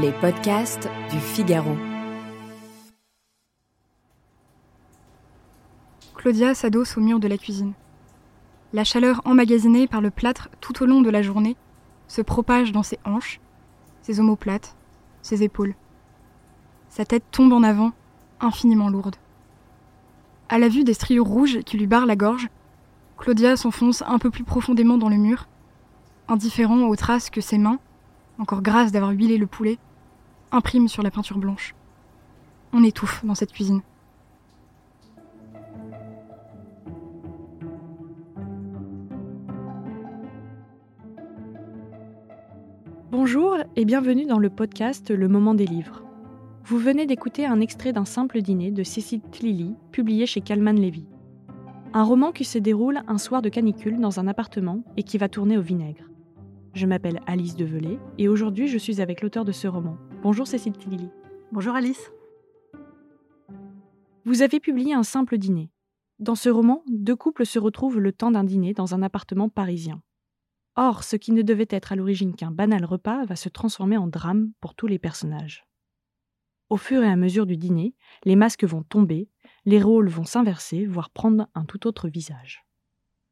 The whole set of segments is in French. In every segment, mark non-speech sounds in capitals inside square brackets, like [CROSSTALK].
les podcasts du Figaro. Claudia s'adosse au mur de la cuisine. La chaleur emmagasinée par le plâtre tout au long de la journée se propage dans ses hanches, ses omoplates, ses épaules. Sa tête tombe en avant, infiniment lourde. À la vue des striures rouges qui lui barrent la gorge, Claudia s'enfonce un peu plus profondément dans le mur, indifférent aux traces que ses mains, encore grasses d'avoir huilé le poulet, impriment sur la peinture blanche. On étouffe dans cette cuisine. Bonjour et bienvenue dans le podcast Le Moment des livres. Vous venez d'écouter un extrait d'un simple dîner de Cécile Tlili, publié chez Calman Levy. Un roman qui se déroule un soir de canicule dans un appartement et qui va tourner au vinaigre. Je m'appelle Alice Develay et aujourd'hui je suis avec l'auteur de ce roman. Bonjour Cécile Tlili. Bonjour Alice. Vous avez publié un simple dîner. Dans ce roman, deux couples se retrouvent le temps d'un dîner dans un appartement parisien. Or, ce qui ne devait être à l'origine qu'un banal repas va se transformer en drame pour tous les personnages. Au fur et à mesure du dîner, les masques vont tomber, les rôles vont s'inverser, voire prendre un tout autre visage.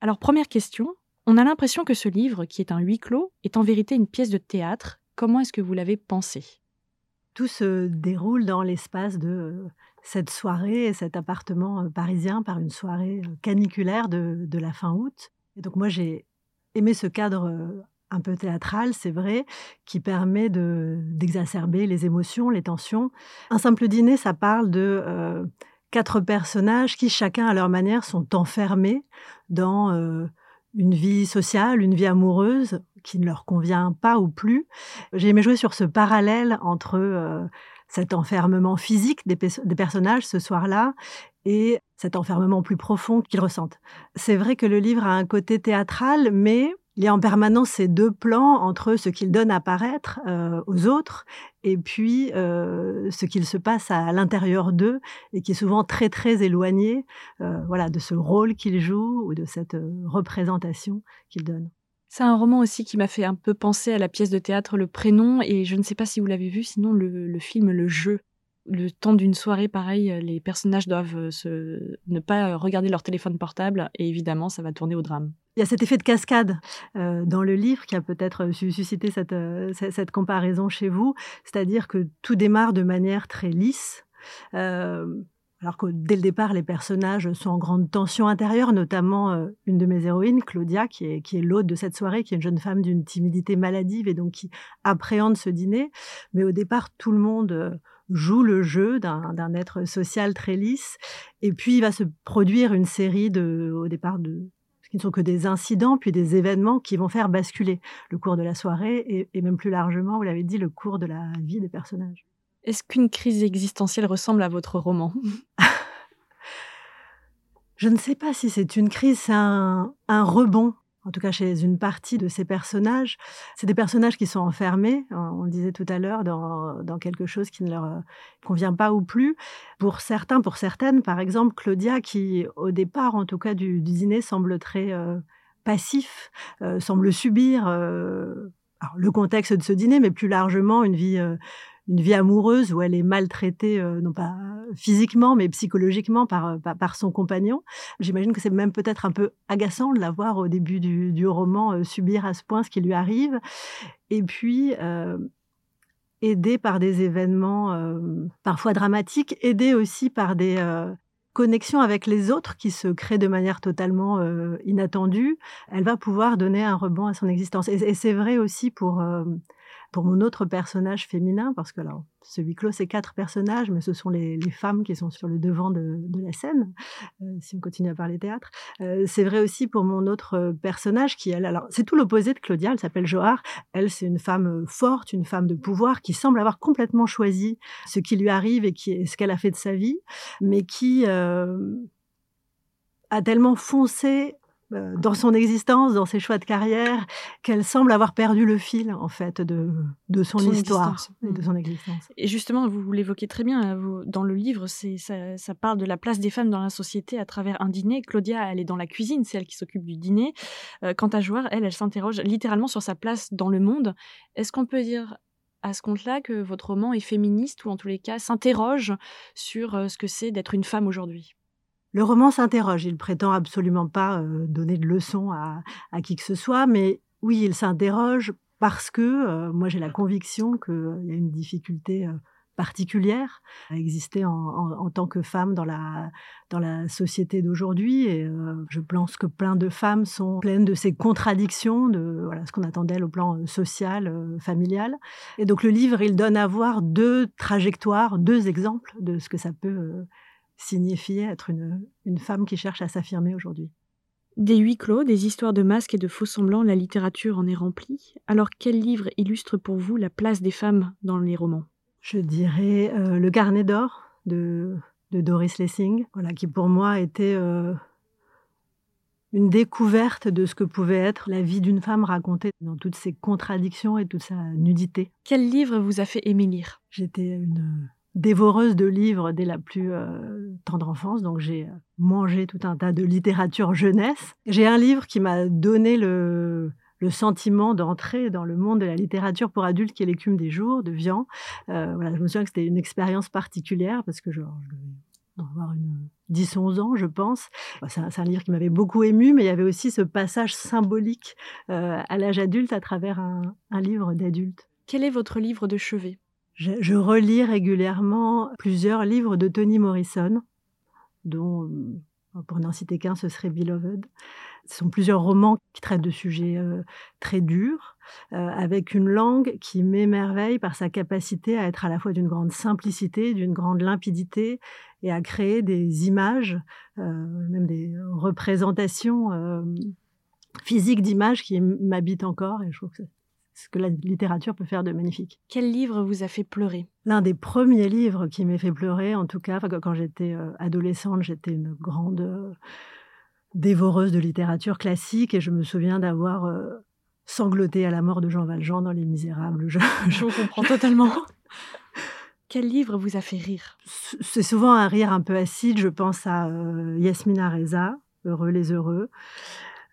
Alors première question, on a l'impression que ce livre, qui est un huis clos, est en vérité une pièce de théâtre. Comment est-ce que vous l'avez pensé? Tout se déroule dans l'espace de euh, cette soirée et cet appartement euh, parisien par une soirée euh, caniculaire de, la fin août. Et donc moi j'ai aimer ce cadre un peu théâtral, c'est vrai, qui permet d'exacerber les émotions, les tensions. Un simple dîner, ça parle de quatre personnages qui, chacun à leur manière, sont enfermés dans une vie sociale, une vie amoureuse qui ne leur convient pas ou plus. J'ai aimé jouer sur ce parallèle entre cet enfermement physique des, des personnages ce soir-là et cet enfermement plus profond qu'ils ressentent. C'est vrai que le livre a un côté théâtral, mais il y a en permanence ces deux plans entre ce qu'il donne à paraître euh, aux autres et puis euh, ce qu'il se passe à l'intérieur d'eux et qui est souvent très très éloigné euh, voilà, de ce rôle qu'il joue ou de cette représentation qu'il donne. C'est un roman aussi qui m'a fait un peu penser à la pièce de théâtre Le Prénom et je ne sais pas si vous l'avez vu, sinon le film Le Jeu le temps d'une soirée, pareil, euh, les personnages doivent euh, se... ne pas euh, regarder leur téléphone portable et évidemment, ça va tourner au drame. Il y a cet effet de cascade dans le livre qui a peut-être suscité cette, comparaison chez vous, c'est-à-dire que tout démarre de manière très lisse. alors que dès le départ, les personnages sont en grande tension intérieure, notamment une de mes héroïnes, Claudia, qui est l'hôte de cette soirée, qui est une jeune femme d'une timidité maladive et donc qui appréhende ce dîner. Mais au départ, tout le monde joue le jeu d'un être social très lisse. Et puis, il va se produire une série de, au départ, de, ce qui ne sont que des incidents, puis des événements qui vont faire basculer le cours de la soirée et, même plus largement, vous l'avez dit, le cours de la vie des personnages. Est-ce qu'une crise existentielle ressemble à votre roman? [LAUGHS] Je ne sais pas si c'est une crise, c'est un, un rebond en tout cas chez une partie de ces personnages. C'est des personnages qui sont enfermés, on le disait tout à l'heure, dans, quelque chose qui ne leur euh, convient pas ou plus. Pour certains, pour certaines, par exemple, Claudia, qui au départ, en tout cas du, dîner, semble très euh, passif, euh, semble subir le contexte de ce dîner, mais plus largement une vie une vie amoureuse où elle est maltraitée, euh, non pas physiquement, mais psychologiquement par, euh, par, son compagnon. J'imagine que c'est même peut-être un peu agaçant de la voir au début du, du roman euh, subir à ce point ce qui lui arrive. Et puis, aidée par des événements parfois dramatiques, aidée aussi par des connexions avec les autres qui se créent de manière totalement inattendue, elle va pouvoir donner un rebond à son existence. et c'est vrai aussi pour pour mon autre personnage féminin, parce que alors, ce huis c'est quatre personnages, mais ce sont les, femmes qui sont sur le devant de, la scène, euh, si on continue à parler théâtre. Euh, c'est vrai aussi pour mon autre personnage qui, alors, c'est tout l'opposé de Claudia, elle s'appelle Johar. Elle, c'est une femme forte, une femme de pouvoir qui semble avoir complètement choisi ce qui lui arrive et ce qu'elle a fait de sa vie, mais qui euh, a tellement foncé euh, dans son existence, dans ses choix de carrière, qu'elle semble avoir perdu le fil en fait de, de son, histoire et de mm. son existence. Et justement, vous, l'évoquez très bien euh, dans le livre, c'est ça, ça, parle de la place des femmes dans la société à travers un dîner. Claudia, elle est dans la cuisine, c'est elle qui s'occupe du dîner. Euh, quant à Joueur, elle, elle s'interroge littéralement sur sa place dans le monde. Est-ce qu'on peut dire à ce compte-là que votre roman est féministe ou en tous les cas s'interroge sur euh, ce que c'est d'être une femme aujourd'hui? Le roman s'interroge. Il prétend absolument pas euh, donner de leçons à, qui que ce soit, mais oui, il s'interroge parce que euh, moi j'ai la conviction qu'il y a une difficulté particulière à exister en, tant que femme dans la, société d'aujourd'hui. Et euh, je pense que plein de femmes sont pleines de ces contradictions, de ce qu'on attend d'elles au plan euh, social, euh, familial. Et donc le livre, il donne à voir deux trajectoires, deux exemples de ce que ça peut signifier être une, une femme qui cherche à s'affirmer aujourd'hui. Des huis clos, des histoires de masques et de faux semblants, la littérature en est remplie. Alors quel livre illustre pour vous la place des femmes dans les romans? Je dirais euh, Le Carnet d'or de, de, Doris Lessing, voilà, qui pour moi était euh, une découverte de ce que pouvait être la vie d'une femme racontée dans toutes ses contradictions et toute sa nudité. Quel livre vous a fait aimer lire? J'étais une dévoreuse de livres dès la plus euh, tendre enfance, donc j'ai mangé tout un tas de littérature jeunesse. J'ai un livre qui m'a donné le, sentiment d'entrer dans le monde de la littérature pour adultes qui est l'écume des jours de Vian. Euh, voilà, je me souviens que c'était une expérience particulière parce que genre, je devais avoir une 10-11 ans, je pense. C'est un, livre qui m'avait beaucoup ému, mais il y avait aussi ce passage symbolique euh, à l'âge adulte à travers un, un livre d'adulte. Quel est votre livre de chevet? Je, relis régulièrement plusieurs livres de Toni Morrison, dont, pour n'en citer qu'un, ce serait Beloved. Ce sont plusieurs romans qui traitent de sujets euh, très durs, euh, avec une langue qui m'émerveille par sa capacité à être à la fois d'une grande simplicité, d'une grande limpidité, et à créer des images, euh, même des représentations euh, physiques d'images qui m'habitent encore. Et je trouve que ce que la littérature peut faire de magnifique. Quel livre vous a fait pleurer? L'un des premiers livres qui m'a fait pleurer, en tout cas, quand j'étais adolescente, j'étais une grande dévoreuse de littérature classique et je me souviens d'avoir euh, sangloté à la mort de Jean Valjean dans Les Misérables. Je, je comprends totalement. [LAUGHS] Quel livre vous a fait rire? C'est souvent un rire un peu acide. Je pense à euh, Yasmina Reza, Heureux les heureux.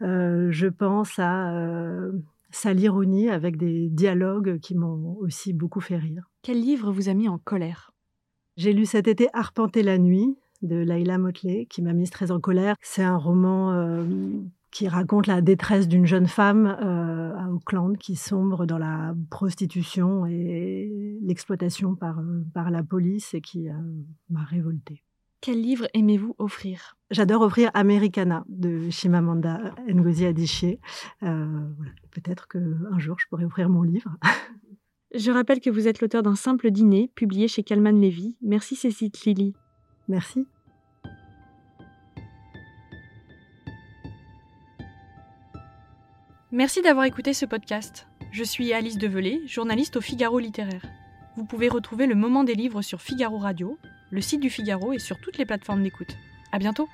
Euh, je pense à euh, Salirouni avec des dialogues qui m'ont aussi beaucoup fait rire. Quel livre vous a mis en colère? J'ai lu cet été Arpenter la nuit de Laila Motley, qui m'a mise très en colère. C'est un roman euh, qui raconte la détresse d'une jeune femme euh, à Auckland qui sombre dans la prostitution et l'exploitation par, euh, par la police et qui m'a révoltée. Quel livre aimez-vous offrir? J'adore offrir Americana de Chimamanda Ngozi Adichie. Euh, voilà. Peut-être qu'un jour, je pourrais offrir mon livre. [LAUGHS] je rappelle que vous êtes l'auteur d'un simple dîner publié chez Calman Levy. Merci Cécile Lily. Merci. Merci d'avoir écouté ce podcast. Je suis Alice Develay, journaliste au Figaro littéraire. Vous pouvez retrouver le moment des livres sur Figaro Radio, le site du Figaro et sur toutes les plateformes d'écoute. À bientôt!